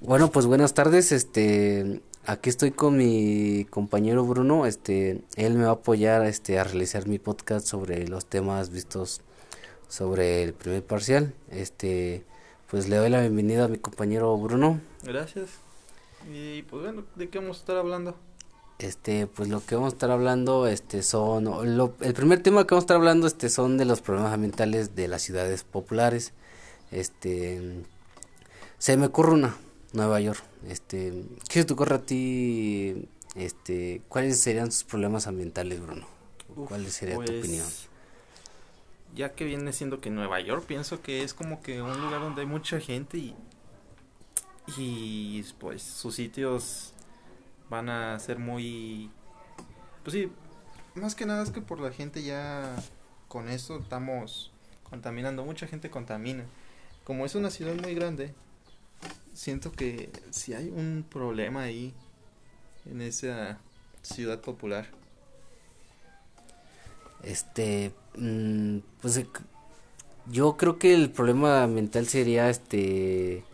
Bueno, pues buenas tardes. Este, aquí estoy con mi compañero Bruno. Este, él me va a apoyar este a realizar mi podcast sobre los temas vistos sobre el primer parcial. Este, pues le doy la bienvenida a mi compañero Bruno. Gracias. Y pues bueno, ¿de qué vamos a estar hablando? Este, pues lo que vamos a estar hablando, este, son, lo, el primer tema que vamos a estar hablando, este, son de los problemas ambientales de las ciudades populares. Este, se me ocurre una, Nueva York. Este, ¿qué se te ocurre a ti? Este, ¿cuáles serían sus problemas ambientales, Bruno? ¿Cuál sería tu Pues, opinión? Ya que viene siendo que Nueva York, pienso que es como que un lugar donde hay mucha gente y, y pues sus sitios van a ser muy... Pues sí, más que nada es que por la gente ya con eso estamos contaminando, mucha gente contamina. Como es una ciudad muy grande, siento que si hay un problema ahí en esa ciudad popular. Este, mm, pues eh, yo creo que el problema ambiental sería, este,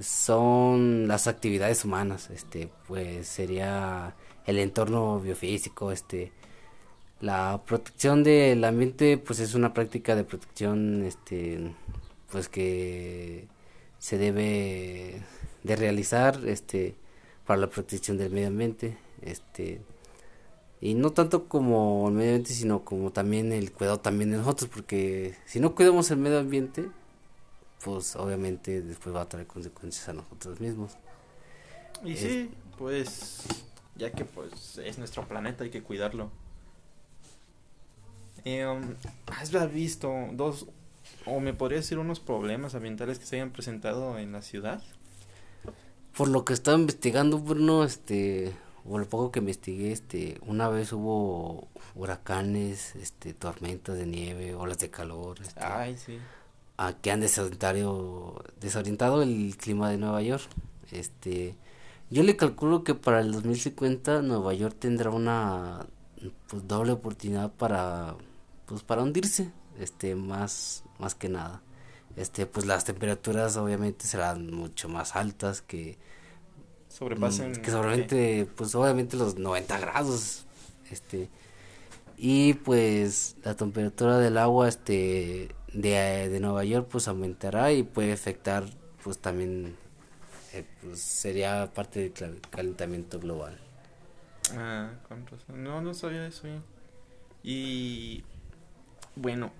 son las actividades humanas, este, pues sería el entorno biofísico, este, la protección del ambiente, pues es una práctica de protección, este, pues que se debe de realizar, este, para la protección del medio ambiente, este, y no tanto como el medio ambiente, sino como también el cuidado también de nosotros, porque si no cuidamos el medio ambiente, pues obviamente después va a traer consecuencias a nosotros mismos. Y Es- sí, pues ya que pues es nuestro planeta hay que cuidarlo. Eh, um, ¿Has visto dos o me podría decir unos problemas ambientales que se hayan presentado en la ciudad? Por lo que estaba investigando, Bruno, este, o lo poco que investigué, este, una vez hubo huracanes, este, tormentas de nieve, olas de calor, este, Ay, sí. a que han desorientado, desorientado el clima de Nueva York. Este, yo le calculo que para el 2050 Nueva York tendrá una pues, doble oportunidad para pues para hundirse, este más más que nada. Este, pues las temperaturas obviamente serán mucho más altas que Sobrepasen. Que pues obviamente los 90 grados este y pues la temperatura del agua este de, de Nueva York pues aumentará y puede afectar pues también eh, pues sería parte del cal- calentamiento global Ah, con razón. No, no sabía eso bien. Y bueno,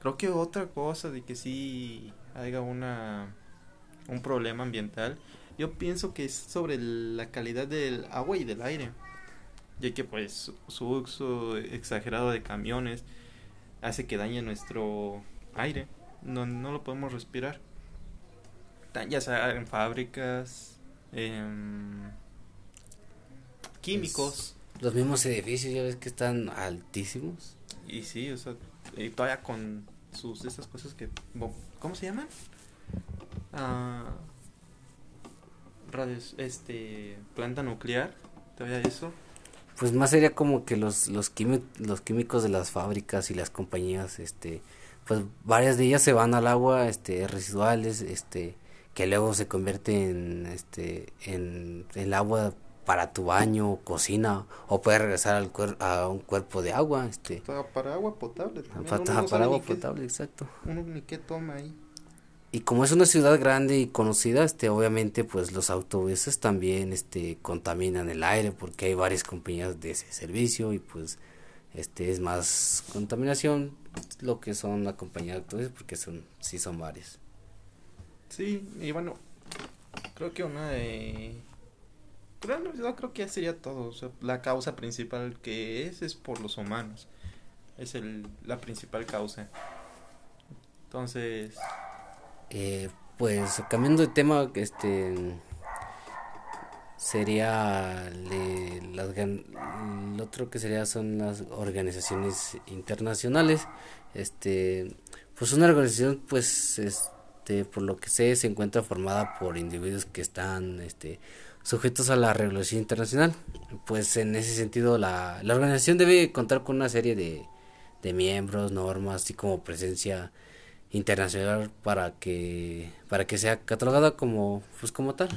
creo que otra cosa de que sí haya una un problema ambiental, yo pienso que es sobre la calidad del agua y del aire, ya que pues su- uso exagerado de camiones hace que dañe nuestro aire, no, no lo podemos respirar, ya sea en fábricas, en químicos. los mismos edificios ya ves que están altísimos Y sí, o sea, y todavía con sus esas cosas que ¿cómo se llaman? Ah, radios, este planta nuclear, todavía eso. pues más sería como que los los los químicos de las fábricas y las compañías este pues varias de ellas se van al agua este residuales este que luego se convierte en este en el agua para tu baño cocina o puede regresar al cuer- a un cuerpo de agua este Para, agua potable. también, para, para agua potable exacto uno ni qué toma ahí. y como es una ciudad grande y conocida, este, obviamente, pues los autobuses también, este, contaminan el aire porque hay varias compañías de ese servicio y pues, este, es más contaminación lo que son la compañía de autobuses porque son, sí son varias. Sí, y bueno, creo que una de no, yo creo que ya sería todo, o sea, la causa principal que es es por los humanos. Es el la principal causa. Entonces, Eh, pues cambiando de tema, este sería le- las el otro que sería son las organizaciones internacionales. Este, pues una organización, pues, este, por lo que sé, se encuentra formada por individuos que están, este, sujetos a la regulación internacional. Pues en ese sentido, la, la organización debe contar con una serie de, de miembros, normas, así como presencia internacional para que para que sea catalogada como pues como tal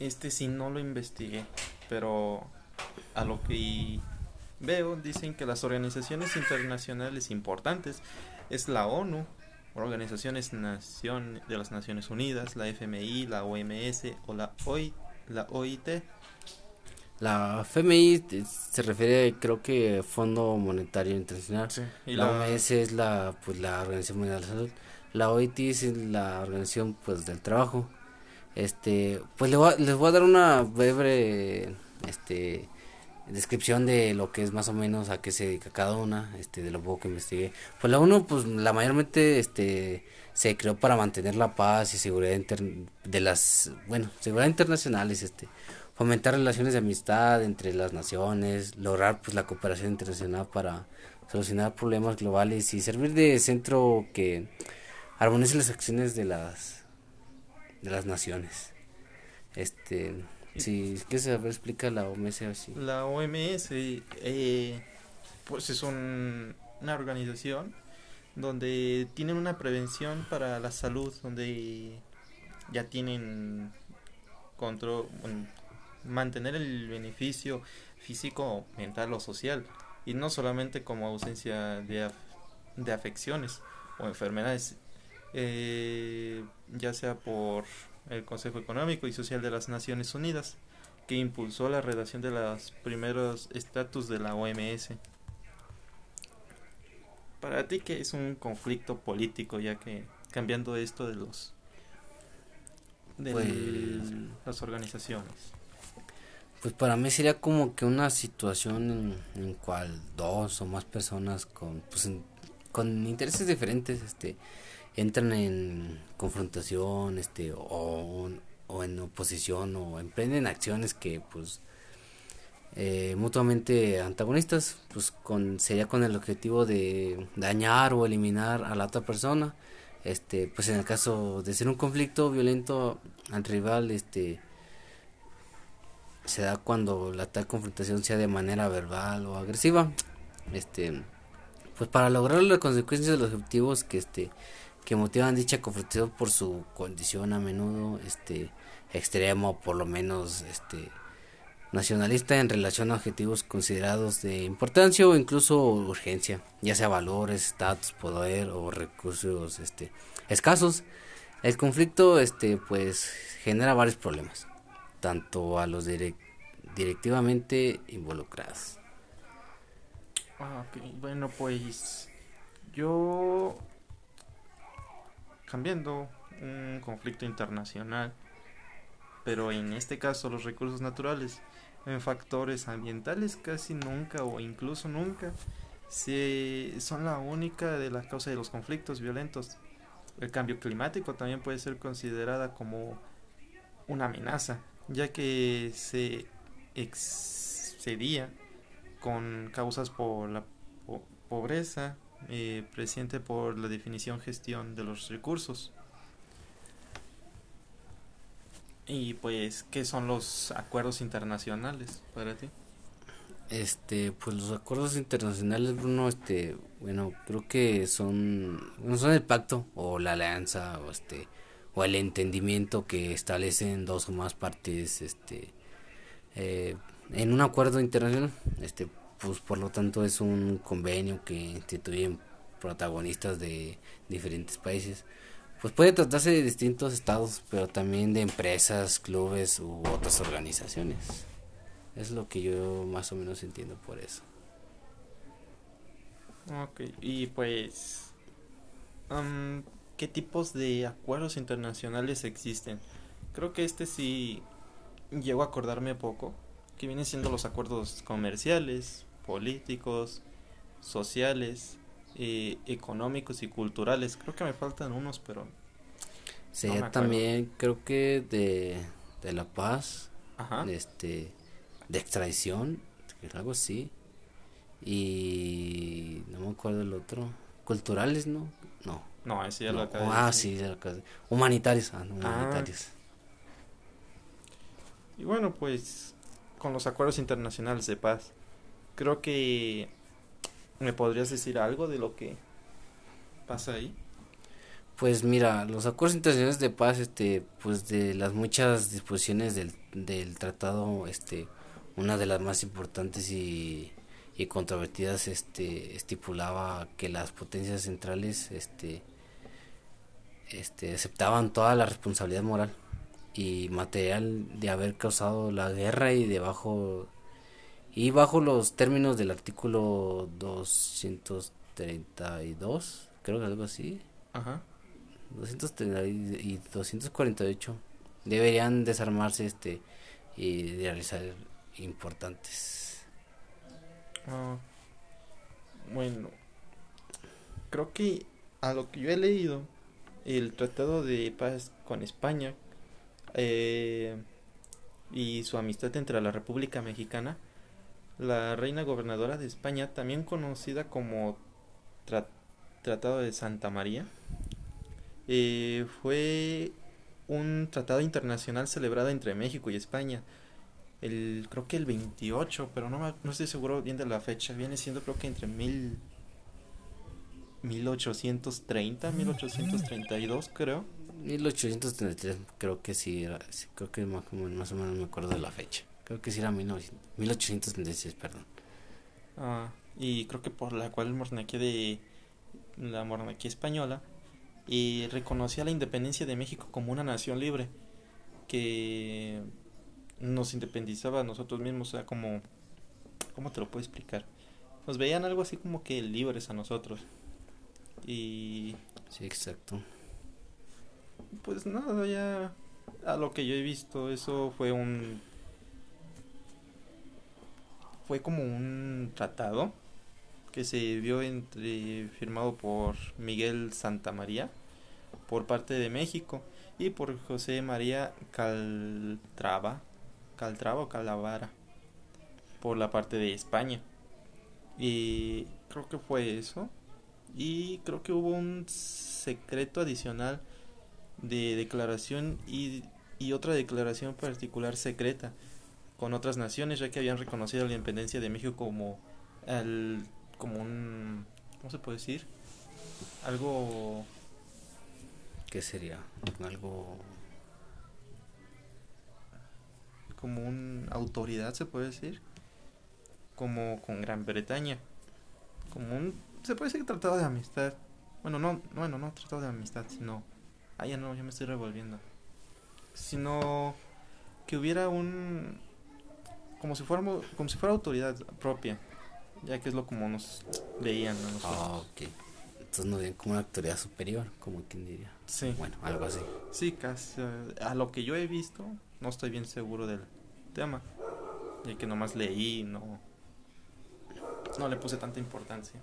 este sí no lo investigué, pero a lo que veo dicen que las organizaciones internacionales importantes es la ONU, organizaciones nación de las Naciones Unidas, la FMI, la OMS o la OIT, la OIT. La FMI se refiere, creo que Fondo Monetario Internacional. y la, OMS es la, pues, la Organización Mundial de la Salud. La OIT es la Organización, pues, del Trabajo. Este, pues les voy a, les voy a dar una breve, este, descripción de lo que es más o menos a qué se dedica cada una, este, de lo poco que investigué. Pues la uno, pues la mayormente, este, se creó para mantener la paz y seguridad de las, bueno, seguridad internacionales, este, fomentar relaciones de amistad entre las naciones, lograr pues la cooperación internacional para solucionar problemas globales y servir de centro que armonice las acciones de las de las naciones. Este, Sí, ¿qué se explica la OMS así? La OMS, eh, pues es una organización donde tienen una prevención para la salud, donde ya tienen control, mantener el beneficio físico, mental o social, y no solamente como ausencia de, de afecciones o enfermedades, eh, ya sea por el Consejo Económico y Social de las Naciones Unidas, que impulsó la redacción de los primeros estatus de la OMS. Para ti, ¿qué es un conflicto político? Ya que cambiando esto de los de pues, las organizaciones. Pues para mí sería como que una situación en, en cual dos o más personas con pues, con intereses diferentes este entran en confrontación este o, o en oposición o emprenden acciones que pues eh, mutuamente antagonistas pues con sería con el objetivo de dañar o eliminar a la otra persona. Este pues en el caso de ser un conflicto violento al rival este se da cuando la tal confrontación sea de manera verbal o agresiva. Este pues para lograr las consecuencias de los objetivos que este que motivan dicha confrontación por su condición a menudo este extremo por lo menos este nacionalista en relación a objetivos considerados de importancia o incluso urgencia, ya sea valores, estatus, poder o recursos este escasos. El conflicto este pues genera varios problemas, tanto a los directivamente involucrados. Ah, bueno, pues yo cambiando un conflicto internacional, pero en este caso los recursos naturales en factores ambientales casi nunca o incluso nunca se, son la única de las causas de los conflictos violentos. El cambio climático también puede ser considerada como una amenaza, ya que se excedía con causas por la pobreza, eh, presente por la definición gestión de los recursos. Y pues, ¿qué son los acuerdos internacionales para ti? Este, pues los acuerdos internacionales, Bruno, este, bueno, creo que son, son el pacto o la alianza o este, o el entendimiento que establecen dos o más partes, este, eh, en un acuerdo internacional, este, pues por lo tanto es un convenio que instituyen protagonistas de diferentes países. Pues puede tratarse de distintos estados, pero también de empresas, clubes u otras organizaciones. Es lo que yo más o menos entiendo por eso. Ok, y pues, ¿qué tipos de acuerdos internacionales existen? Creo que este sí llego a acordarme poco, que vienen siendo los acuerdos comerciales, políticos, sociales, eh, económicos y culturales. Creo que me faltan unos, pero... Sería también, creo que de, de La Paz, de, este, de extradición, algo así. Y no me acuerdo el otro. Culturales, ¿no? No. No, ese ya lo acabé Ah, sí, ya lo acabé. Humanitarios, ah, no, ah. humanitarios. Y bueno, pues con los acuerdos internacionales de paz creo que me podrías decir algo de lo que pasa ahí. Pues mira, los acuerdos internacionales de paz, este, pues de las muchas disposiciones del, del tratado, este, una de las más importantes y, y controvertidas, este, estipulaba que las potencias centrales, este, este, aceptaban toda la responsabilidad moral y material de haber causado la guerra y debajo y bajo los términos del artículo 232, creo que algo así. Ajá. 230 y 248 deberían desarmarse este y realizar importantes. Ah, bueno, creo que a lo que yo he leído, el tratado de paz con España eh, y su amistad entre la República Mexicana, la reina gobernadora de España, también conocida como tra- Tratado de Santa María, eh, fue un tratado internacional celebrado entre México y España. El, creo que el 28, pero no, no estoy seguro bien de la fecha. Viene siendo creo que entre mil, 1830, 1832 creo. 1833 creo que sí, creo que más, más o menos me acuerdo de la fecha. Creo que sí era 1900 1836, perdón. Ah, y creo que por la cual el monarquía de la monarquía española y reconocía la independencia de México como una nación libre que nos independizaba a nosotros mismos, o sea, como ¿cómo te lo puedo explicar? Nos veían algo así como que libres a nosotros. Y Sí, exacto. pues nada, ya a lo que yo he visto, eso fue un fue como un tratado que se vio entre firmado por Miguel Santamaría por parte de México y por José María Caltrava, Caltrava o Calavara por la parte de España. Y creo que fue eso. Y creo que hubo un secreto adicional de declaración y, y otra declaración particular secreta con otras naciones ya que habían reconocido la independencia de México como el, como un ¿cómo se puede decir? algo ¿Qué sería? Algo como una autoridad se puede decir como con Gran Bretaña como un se puede decir que tratado de amistad bueno no bueno no tratado de amistad sino ah ya no ya me estoy revolviendo sino que hubiera un como si fuéramos como si fuera autoridad propia ya que es lo como nos veían a nosotros Ah, ok. Entonces no ven como una autoridad superior, como quien diría. sí Bueno, algo así. sí casi eh, a lo que yo he visto no estoy bien seguro del tema ya que nomás leí no no le puse tanta importancia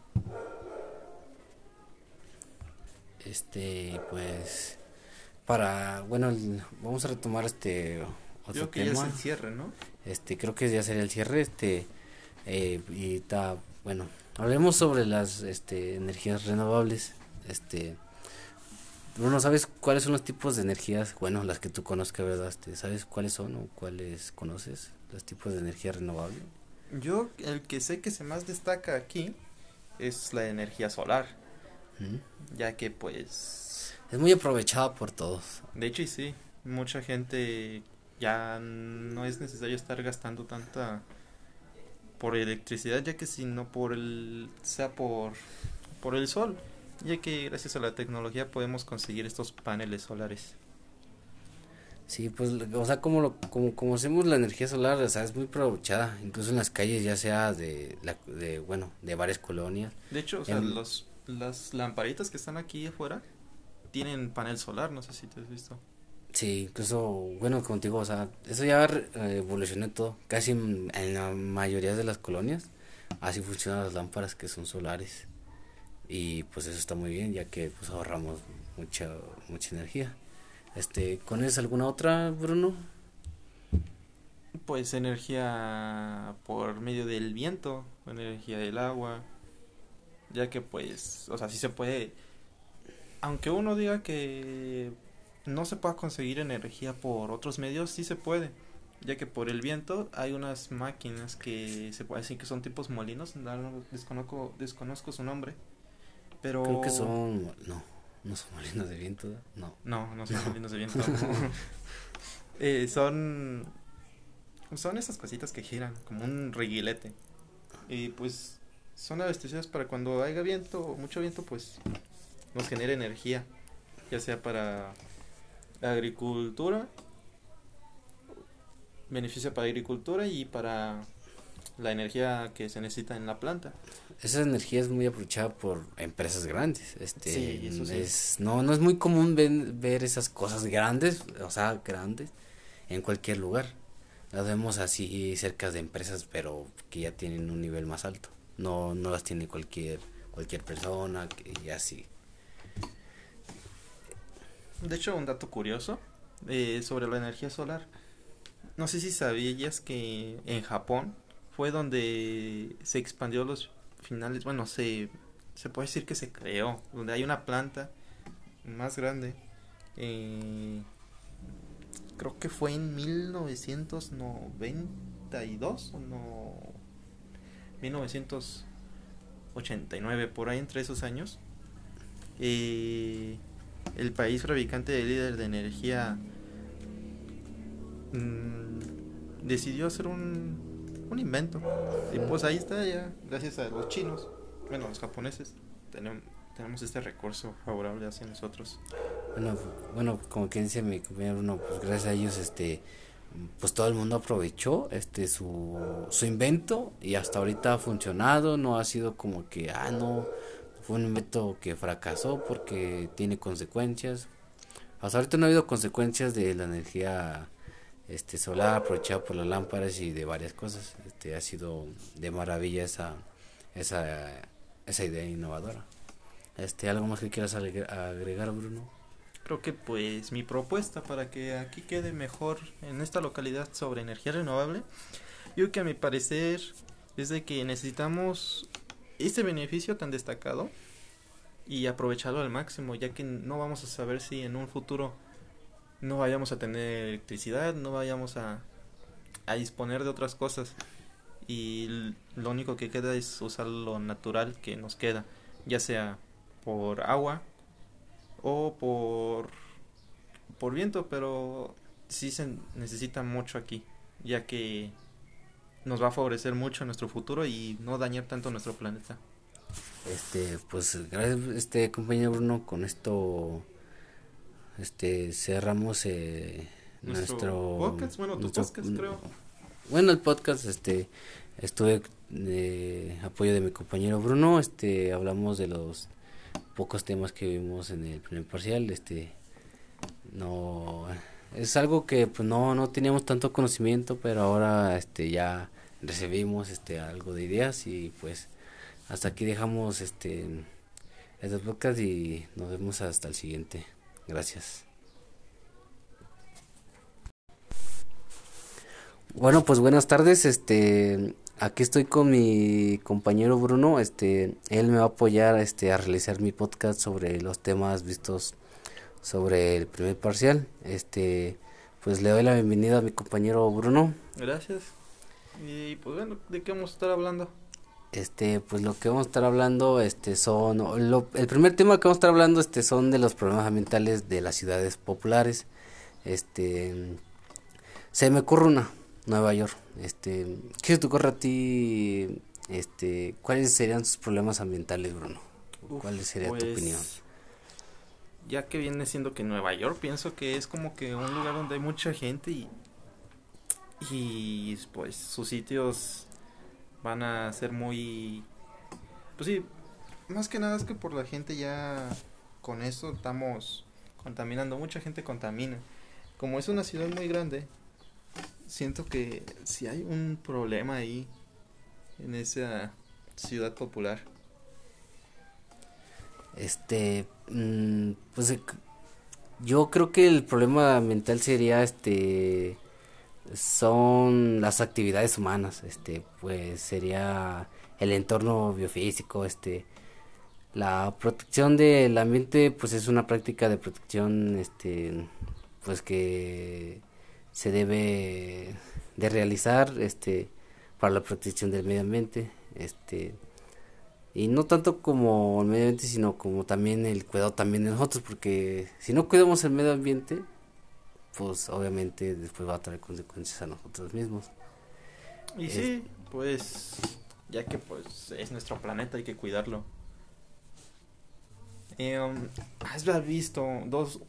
Este, pues para, bueno, vamos a retomar este otro Creo que ya tema. es el cierre, ¿no? Este, creo que ya sería el cierre, este, eh, y está, bueno, hablemos sobre las, este, energías renovables, este, Bruno, ¿sabes cuáles son los tipos de energías? Bueno, las que tú conozcas, ¿verdad? Este, ¿Sabes cuáles son o cuáles conoces? Los tipos de energía renovable. Yo el que sé que se más destaca aquí es la energía solar, ¿Mm? ya que pues Es muy aprovechada por todos. de hecho y sí, mucha gente ya no es necesario estar gastando tanta por electricidad, ya que si no por el sea por por el sol, ya que gracias a la tecnología podemos conseguir estos paneles solares. Sí, pues, o sea, como lo, como, como hacemos la energía solar, o sea, es muy aprovechada, incluso en las calles, ya sea de, la, de, bueno, de varias colonias. De hecho, o sea, En- los las lamparitas que están aquí afuera tienen panel solar, no sé si te has visto. Sí, incluso, bueno, contigo, o sea, eso ya evolucionó todo, casi en, en la mayoría de las colonias, así funcionan las lámparas que son solares. Y pues eso está muy bien, ya que pues ahorramos mucha, mucha energía. Este, ¿conoces alguna otra, Bruno? Pues energía por medio del viento, energía del agua, ya que pues, o sea, sí se puede, aunque uno diga que no se pueda conseguir energía por otros medios, sí se puede, ya que por el viento hay unas máquinas que se puede decir que son tipos molinos, no, no, desconozco, desconozco su nombre, pero Creo que son, no, No son molinos de viento, no. No, no son molinos de viento. eh, son. Son esas cositas que giran, como un reguilete. Y pues son abastecidas para cuando haya viento, mucho viento, pues nos genera energía. Ya sea para agricultura, beneficia para agricultura y para la energía que se necesita en la planta. Esa energía es muy aprovechada por empresas grandes. Este, Sí, eso sí. es, no, no es muy común ven- ver esas cosas grandes, o sea, grandes, en cualquier lugar. Las vemos así cerca de empresas, pero que ya tienen un nivel más alto. No, no las tiene cualquier, cualquier persona y así. De hecho, un dato curioso eh, sobre la energía solar. No sé si sabías que en Japón fue donde se expandió los finales, bueno, se, se puede decir que se creó, donde hay una planta más grande. eh, creo que fue en 1992 o no 1989 por ahí entre esos años eh, el país fabricante de líder de energía mm, decidió hacer un, un invento. Y pues ahí está ya gracias a los chinos. Bueno los japoneses. Tenemos tenemos este recurso favorable hacia nosotros. Bueno, bueno, como quien dice mi compañero pues gracias a ellos, este, pues todo el mundo aprovechó, este, su, su invento y hasta ahorita ha funcionado, no ha sido como que, ah, no, un invento que fracasó porque tiene consecuencias. Hasta ahorita no ha habido consecuencias de la energía, este, solar aprovechada por las lámparas y de varias cosas, este, ha sido de maravilla esa, esa, esa idea innovadora. Este, ¿algo más que quieras agregar- Bruno? Creo que pues mi propuesta para que aquí quede mejor en esta localidad sobre energía renovable, yo que a mi parecer es de que necesitamos este beneficio tan destacado y aprovecharlo al máximo, ya que no vamos a saber si en un futuro no vayamos a tener electricidad, no vayamos a, a disponer de otras cosas. Y lo único que queda es usar lo natural que nos queda, ya sea por agua o por por viento, pero sí se necesita mucho aquí, ya que nos va a favorecer mucho nuestro futuro y no dañar tanto nuestro planeta. Este, pues gracias, este compañero Bruno, con esto, este, cerramos eh, Nuestro, nuestro, podcast, bueno, tu nuestro- podcast creo. Bueno, el podcast, este, estuve de apoyo de mi compañero Bruno, este, hablamos de los pocos temas que vimos en el primer parcial, este, no, es algo que pues no, no teníamos tanto conocimiento, pero ahora, este, ya recibimos, este, algo de ideas y pues hasta aquí dejamos, este, este podcast y nos vemos hasta el siguiente. Gracias. Bueno, pues buenas tardes. Este, aquí estoy con mi compañero Bruno. Este, él me va a apoyar, este, a realizar mi podcast sobre los temas vistos sobre el primer parcial. Este, pues le doy la bienvenida a mi compañero Bruno. Gracias. Y pues bueno, ¿de qué vamos a estar hablando? Este, pues lo que vamos a estar hablando, este, son, lo- el primer tema que vamos a estar hablando, este, son de los problemas ambientales de las ciudades populares. Este, se me ocurre una, Nueva York. Este, ¿qué se te ocurre a ti? Este, ¿cuáles serían sus problemas ambientales, Bruno? Uf, ¿Cuál sería tu pues, opinión? Ya que viene siendo que Nueva York, pienso que es como que un lugar donde hay mucha gente y, y pues sus sitios van a ser muy... Pues sí, más que nada es que por la gente ya con eso estamos contaminando, mucha gente contamina. Como es una ciudad muy grande, siento que si hay un problema ahí en esa ciudad popular. Este, mm, pues eh, yo creo que el problema ambiental sería, este, son las actividades humanas, este, pues sería el entorno biofísico, este, la protección del ambiente, pues es una práctica de protección, este, pues que se debe de realizar, este, para la protección del medio ambiente, este, Y no tanto como el medio ambiente, sino como también el cuidado también de nosotros, porque si no cuidamos el medio ambiente, pues obviamente después va a traer consecuencias a nosotros mismos. Y sí, pues ya que pues es nuestro planeta, hay que cuidarlo. Eh, ¿Has visto dos,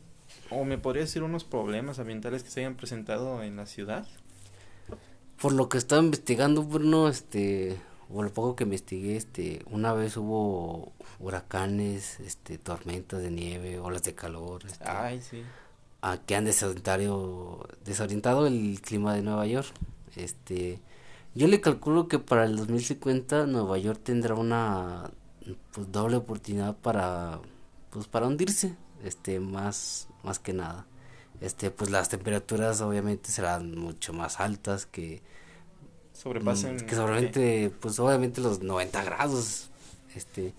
o me podría decir unos problemas ambientales que se hayan presentado en la ciudad? Por lo que estaba investigando, Bruno, este, por lo poco que investigué, este, una vez hubo huracanes, este, tormentas de nieve, olas de calor. Este, Ay, sí. A que han desorientado, desorientado el clima de Nueva York. Este, yo le calculo que para el 2050 Nueva York tendrá una pues, doble oportunidad para pues para hundirse, este más más que nada. Este pues las temperaturas obviamente serán mucho más altas que sobrepasen que sobremente pues obviamente los 90 grados este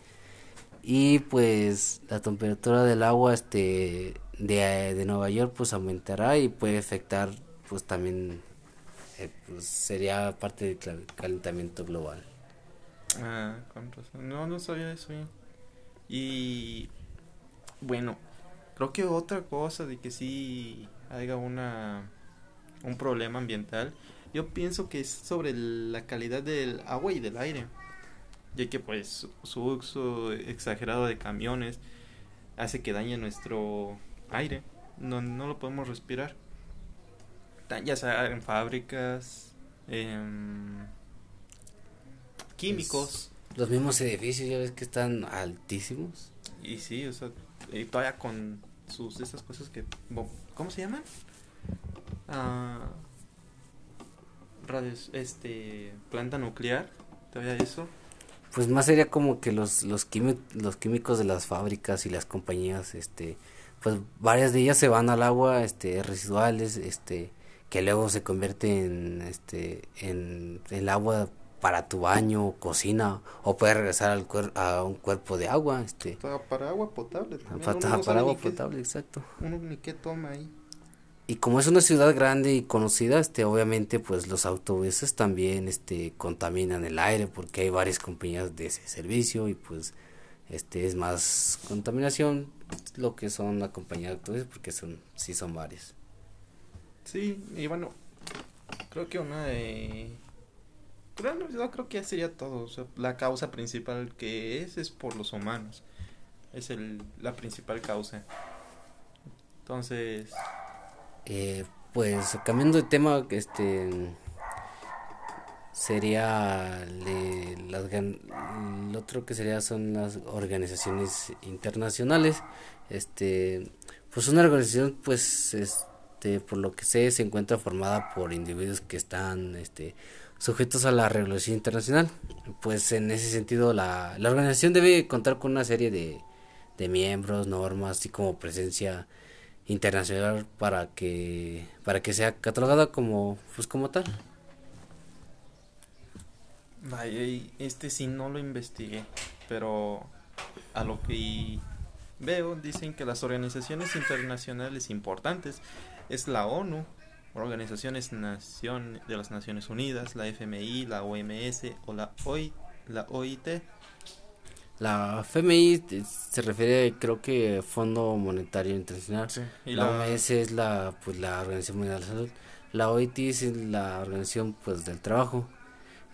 y pues la temperatura del agua este de, de Nueva York pues aumentará y puede afectar pues también eh, pues sería parte del calentamiento global. Ah, con razón. No, no sabía eso. Y bueno, creo que otra cosa de que sí haya una un problema ambiental, yo pienso que es sobre la calidad del agua y del aire, ya que pues su uso exagerado de camiones hace que dañe nuestro aire, no, no lo podemos respirar ya sea en fábricas, en químicos. los mismos edificios, ya ves que están altísimos. Y sí, o sea, y todavía con sus esas cosas que ¿cómo se llaman? Ah, radios, este planta nuclear, todavía eso. Pues más sería como que los los, los químicos de las fábricas y las compañías este pues varias de ellas se van al agua este residuales este que luego se convierte en este en el agua para tu baño, cocina o puede regresar al a un cuerpo de agua, este para agua potable, para, para agua potable, exacto. Uno ni qué toma ahí. Y como es una ciudad grande y conocida, este obviamente pues los autobuses también este contaminan el aire porque hay varias compañías de ese servicio y pues este es más contaminación lo que son la compañía de autobuses porque son sí son varias. Sí, y bueno, creo que una de... Creo, yo creo que sería todo. la causa principal que es es por los humanos. Es el, la principal causa. Entonces... Eh, pues cambiando de tema, este sería el otro que sería son las organizaciones internacionales este pues una organización pues es este, por lo que sé, se encuentra formada por individuos que están este, sujetos a la regulación internacional. Pues en ese sentido la, la organización debe contar con una serie de, de miembros, normas, así como presencia internacional para que para que sea catalogada como pues como tal. Este sí no lo investigué, pero a lo que veo dicen que las organizaciones internacionales importantes es la ONU, Organizaciones Nación de las Naciones Unidas, la FMI, la OMS o la OIT. La FMI se refiere, creo que Fondo Monetario Internacional. y la, OMS es la, pues, la Organización Mundial de la Salud. La OIT es la Organización pues del Trabajo.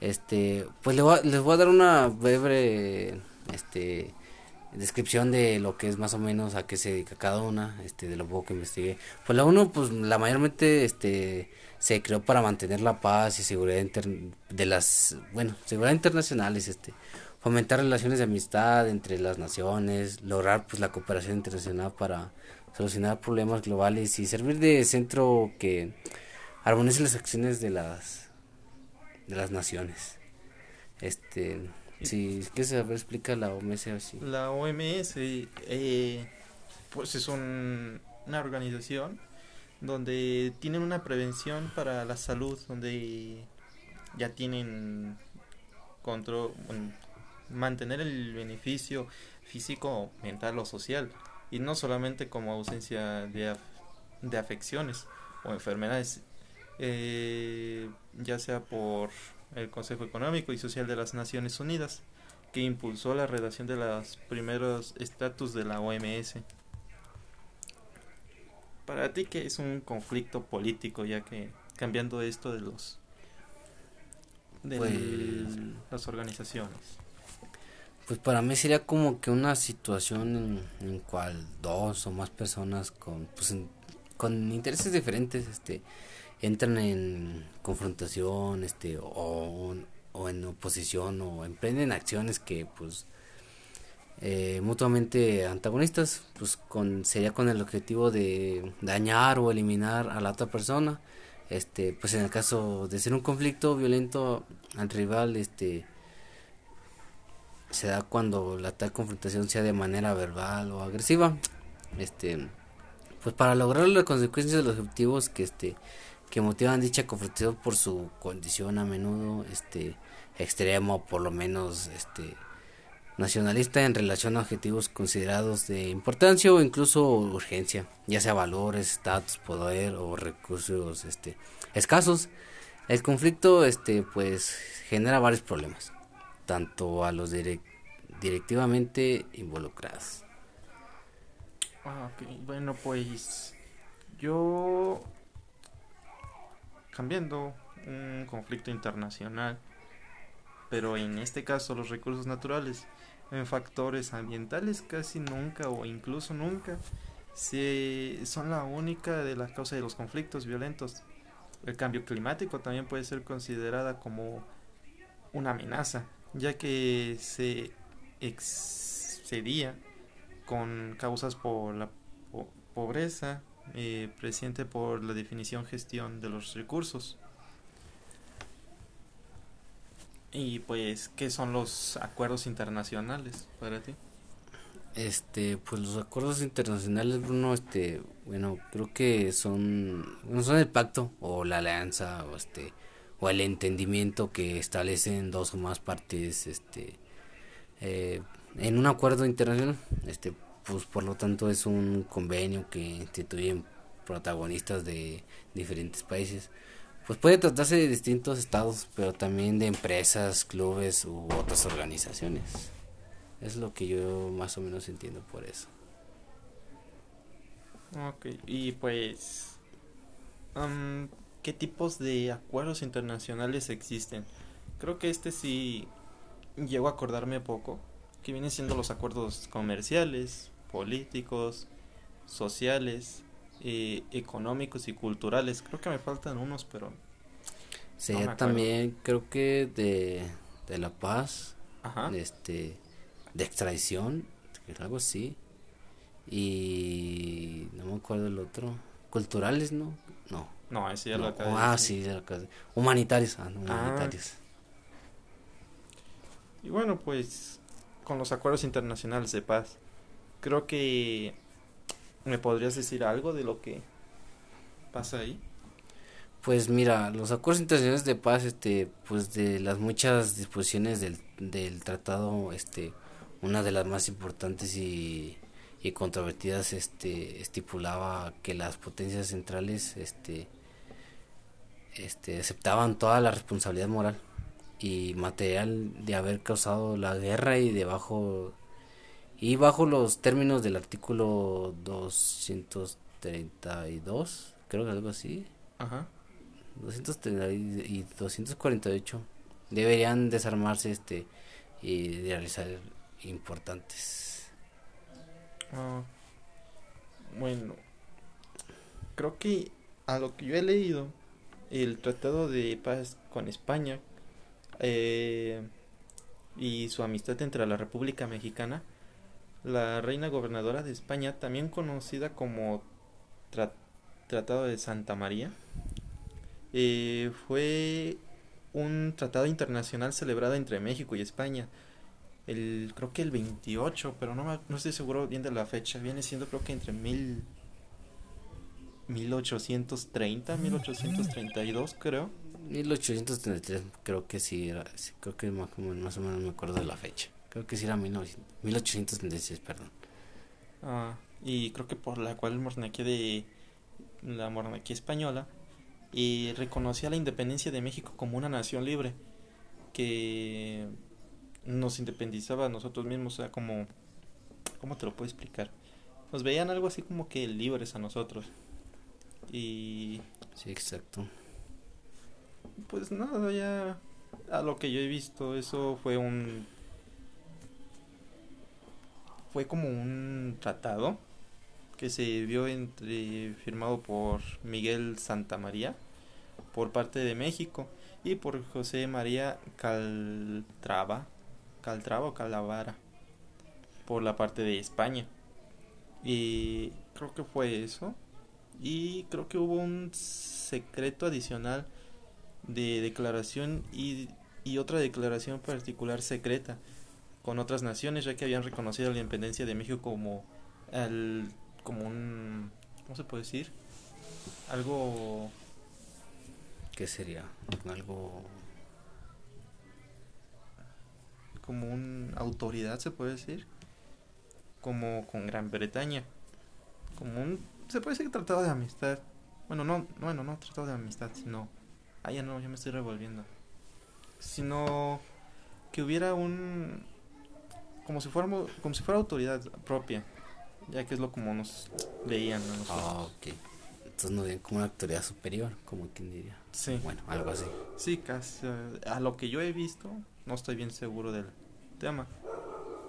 Este, pues les voy a dar una breve este descripción de lo que es más o menos a qué se dedica cada una, este, de lo poco que investigué. Pues la uno, pues la mayormente, este, se creó para mantener la paz y seguridad de las, bueno, seguridad internacionales, este, fomentar relaciones de amistad entre las naciones, lograr pues la cooperación internacional para solucionar problemas globales y servir de centro que armonice las acciones de las de las naciones. Este, Sí, ¿qué se explica la OMS? La OMS, eh, pues es una organización donde tienen una prevención para la salud, donde ya tienen control, mantener el beneficio físico, mental o social, y no solamente como ausencia de, de afecciones o enfermedades, eh, ya sea por el Consejo Económico y Social de las Naciones Unidas, que impulsó la redacción de los primeros estatus de la OMS. Para ti, ¿qué es un conflicto político? Ya que cambiando esto de los de Pues- las organizaciones. Pues para mí sería como que una situación en, en cual dos o más personas con pues con intereses diferentes este entran en confrontación este o, o en oposición o emprenden acciones que pues eh, mutuamente antagonistas pues con sería con el objetivo de dañar o eliminar a la otra persona. Este pues en el caso de ser un conflicto violento al rival este se da cuando la tal confrontación sea de manera verbal o agresiva este pues para lograr las consecuencias de los objetivos que este que motivan dicha confrontación por su condición a menudo este extremo o por lo menos este nacionalista en relación a objetivos considerados de importancia o incluso urgencia, ya sea valores, estatus, poder o recursos este escasos. El conflicto este pues genera varios problemas, tanto a los direc- directivamente involucrados. Ah. Bueno, pues yo cambiando un conflicto internacional, pero en este caso los recursos naturales, en factores ambientales casi nunca o incluso nunca se son la única de las causas de los conflictos violentos. El cambio climático también puede ser considerada como una amenaza, ya que se excedía con causas por la po- pobreza, eh, presente por la definición gestión de los recursos. Y pues, ¿qué son los acuerdos internacionales para ti? Este, pues los acuerdos internacionales, Bruno, este, bueno, creo que son, bueno, son el pacto o la alianza o este, o el entendimiento que establecen dos o más partes, este, eh, en un acuerdo internacional, este, pues por lo tanto es un convenio que instituyen protagonistas de diferentes países. Pues puede tratarse de distintos estados, pero también de empresas, clubes u otras organizaciones. Es lo que yo más o menos entiendo por eso. Ok, y pues, am, ¿qué tipos de acuerdos internacionales existen? Creo que este sí llego a acordarme poco, que vienen siendo los acuerdos comerciales, políticos, sociales, eh, económicos y culturales. Creo que me faltan unos, pero... Acuerdo. también, creo que de, de la paz, Ajá. este, de extradición, algo así. Y no me acuerdo el otro. Culturales, ¿no? No. No, ese ya lo acabé ah, sí, ya lo acabé de- Humanitarios, ah, no, Ah. humanitarios. Y bueno, pues con los acuerdos internacionales de paz, creo que me podrías decir algo de lo que pasa ahí. Pues mira, los acuerdos internacionales de paz, este, pues de las muchas disposiciones del, del tratado, este, una de las más importantes y, y controvertidas, este, estipulaba que las potencias centrales, este, este, aceptaban toda la responsabilidad moral y material de haber causado la guerra y debajo y bajo los términos del artículo 232, creo que algo así. Ajá. 230 y 248 deberían desarmarse este y realizar importantes Ah, bueno, creo que a lo que yo he leído, el tratado de paz con España eh, y su amistad entre la República Mexicana, la reina gobernadora de España, también conocida como Tra- Tratado de Santa María, eh, fue un tratado internacional celebrado entre México y España el creo que el 28, pero no, no estoy seguro bien de la fecha. Viene siendo creo que entre mil 1830, 1832, creo. 1833 creo que sí, era, sí, creo que más, o menos- más o menos me acuerdo de la fecha creo que sí era 1900 1836 perdón Ah, y creo que por la cual el monarquía de la monarquía española y reconocía la independencia de México como una nación libre que nos independizaba a nosotros mismos, o sea, como, ¿cómo te lo puedo explicar? Nos veían algo así como que libres a nosotros. Y Sí, exacto. pues nada, ya a lo que yo he visto, eso fue un... Fue como un tratado que se vio entre firmado por Miguel Santamaría por parte de México y por José María Caltrava, Caltrava o Calavara por la parte de España. Y creo que fue eso. Y creo que hubo un secreto adicional de declaración y, y otra declaración particular secreta con otras naciones, ya que habían reconocido la independencia de México como el, como un ¿cómo se puede decir? algo ¿Qué sería? Algo... como una autoridad se puede decir como con Gran Bretaña como un se puede decir que tratado de amistad bueno no bueno no tratado de amistad sino ah ya no ya me estoy revolviendo sino que hubiera un como si fuéramos como si fuera autoridad propia ya que es lo como nos veían a nosotros. Ah, ok. Entonces no veían como una autoridad superior, como quien diría. sí Bueno, algo así. sí casi eh, a lo que yo he visto no estoy bien seguro del tema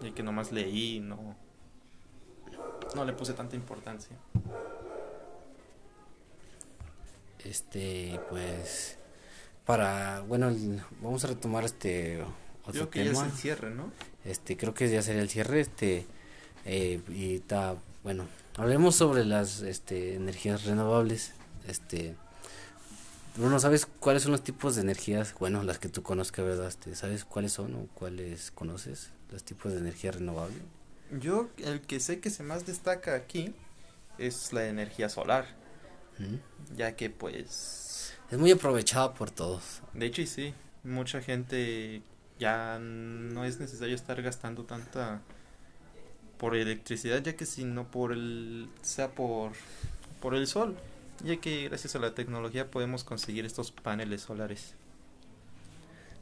ya que nomás leí no no le puse tanta importancia Este, pues... Para... Bueno, vamos a retomar este... Otro creo que ya es tema. el cierre no Este, creo que ya sería el cierre, este, eh, y está, bueno, hablemos sobre las, este, energías renovables, este, Bruno, ¿sabes cuáles son los tipos de energías, bueno, las que tú conozcas, verdad, este, ¿sabes cuáles son o cuáles conoces, los tipos de energía renovable? yo el que sé que se más destaca aquí es la energía solar ¿Mm? ya que pues Es muy aprovechada por todos, De hecho, y sí, mucha gente ya no es necesario estar gastando tanta por electricidad, ya que si no por el sea por por el sol, ya que gracias a la tecnología podemos conseguir estos paneles solares.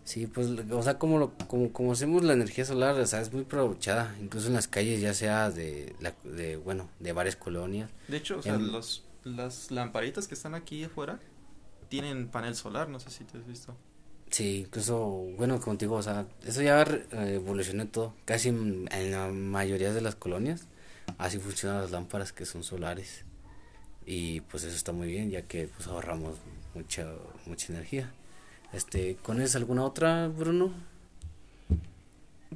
sí, pues, o sea, como lo, como, como hacemos la energía solar, o sea, es muy aprovechada, incluso en las calles, ya sea de, la, de, bueno, de varias colonias, De hecho, o sea, los las lamparitas que están aquí afuera tienen panel solar, no sé si te has visto. Sí, incluso, bueno, digo, o sea, eso ya eh, evolucionó todo, casi en, en la mayoría de las colonias, así funcionan las lámparas que son solares, y pues eso está muy bien, ya que pues ahorramos mucha, mucha energía. Este, ¿conoces alguna otra, Bruno?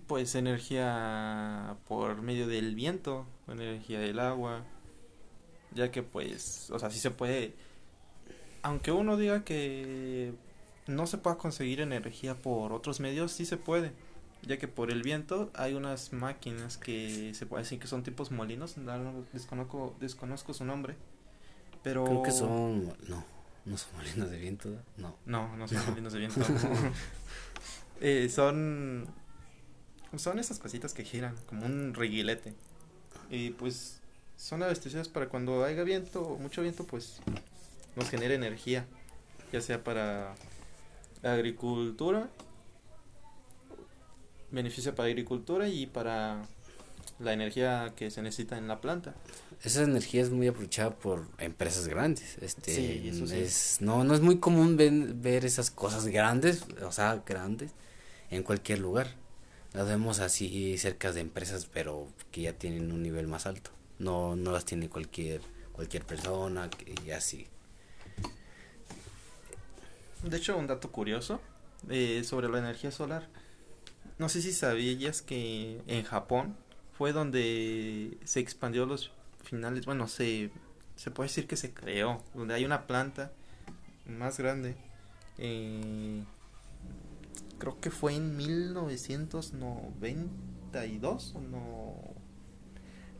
Pues energía por medio del viento, energía del agua, ya que pues, o sea, sí se puede, aunque uno diga que no se pueda conseguir energía por otros medios, sí se puede, ya que por el viento hay unas máquinas que se puede decir que son tipos molinos, no, no, desconozco, desconozco su nombre, pero... Creo que son, no, no son molinos de viento, ¿verdad? no. No, no son molinos de viento. Eh, son. Son esas cositas que giran, como un reguilete. Y pues son abastecidas para cuando haya viento, mucho viento, pues nos genera energía. Ya sea para agricultura, beneficia para agricultura y para la energía que se necesita en la planta. Esa energía es muy aprovechada por empresas grandes. Este, Sí, eso sí. es, no, no es muy común ven- ver esas cosas grandes, o sea, grandes, en cualquier lugar. Las vemos así cerca de empresas, pero que ya tienen un nivel más alto. No, no las tiene cualquier, cualquier persona y así. De hecho, un dato curioso eh, sobre la energía solar. No sé si sabías que en Japón fue donde se expandió los finales, bueno, se, se puede decir que se creó, donde hay una planta más grande. eh, creo que fue en 1992 o no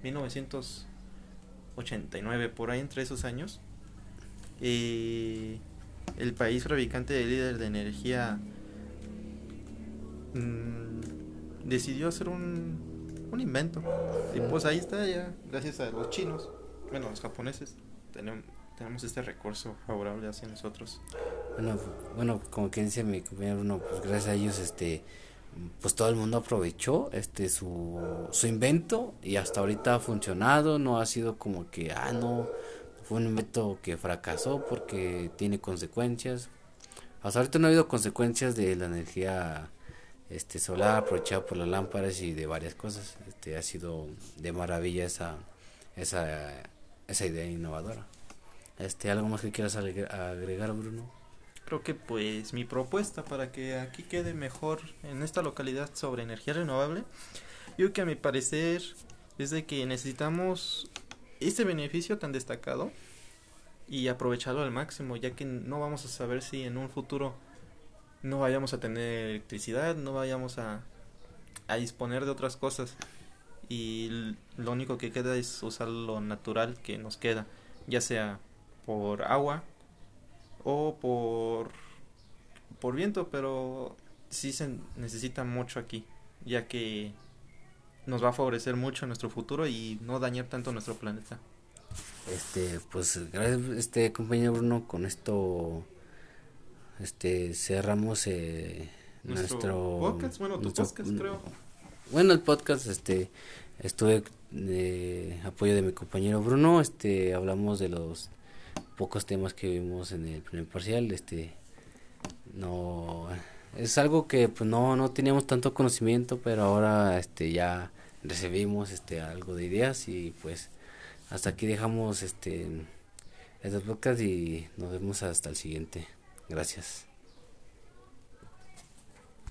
1989 por ahí entre esos años eh, el país fabricante de líder de energía mm, decidió hacer un, un invento. Y pues ahí está ya gracias a los chinos bueno los japoneses tenemos tenemos este recurso favorable hacia nosotros. Bueno, bueno, como que dice mi compañero Bruno, pues gracias a ellos, este, pues todo el mundo aprovechó este su, su invento y hasta ahorita ha funcionado, no ha sido como que, ah, no, fue un invento que fracasó porque tiene consecuencias. Hasta ahorita no ha habido consecuencias de la energía este solar aprovechada por las lámparas y de varias cosas. Este ha sido de maravilla esa esa esa idea innovadora. Este algo más que quieras agregar, Bruno? Creo que pues mi propuesta para que aquí quede mejor en esta localidad sobre energía renovable, yo que a mi parecer es de que necesitamos este beneficio tan destacado y aprovecharlo al máximo, ya que no vamos a saber si en un futuro no vayamos a tener electricidad, no vayamos a, a disponer de otras cosas. Y lo único que queda es usar lo natural que nos queda, ya sea por agua o por por viento, pero sí se necesita mucho aquí, ya que nos va a favorecer mucho nuestro futuro y no dañar tanto nuestro planeta. Este, pues gracias este compañero Bruno, con esto este cerramos eh, nuestro, podcast, bueno, tu podcast creo. Bueno, el podcast este estuve de apoyo de mi compañero Bruno, este hablamos de los pocos temas que vimos en el primer parcial, este no es algo que pues no no teníamos tanto conocimiento, pero ahora este ya recibimos este algo de ideas y pues hasta aquí dejamos este este podcast y nos vemos hasta el siguiente. Gracias.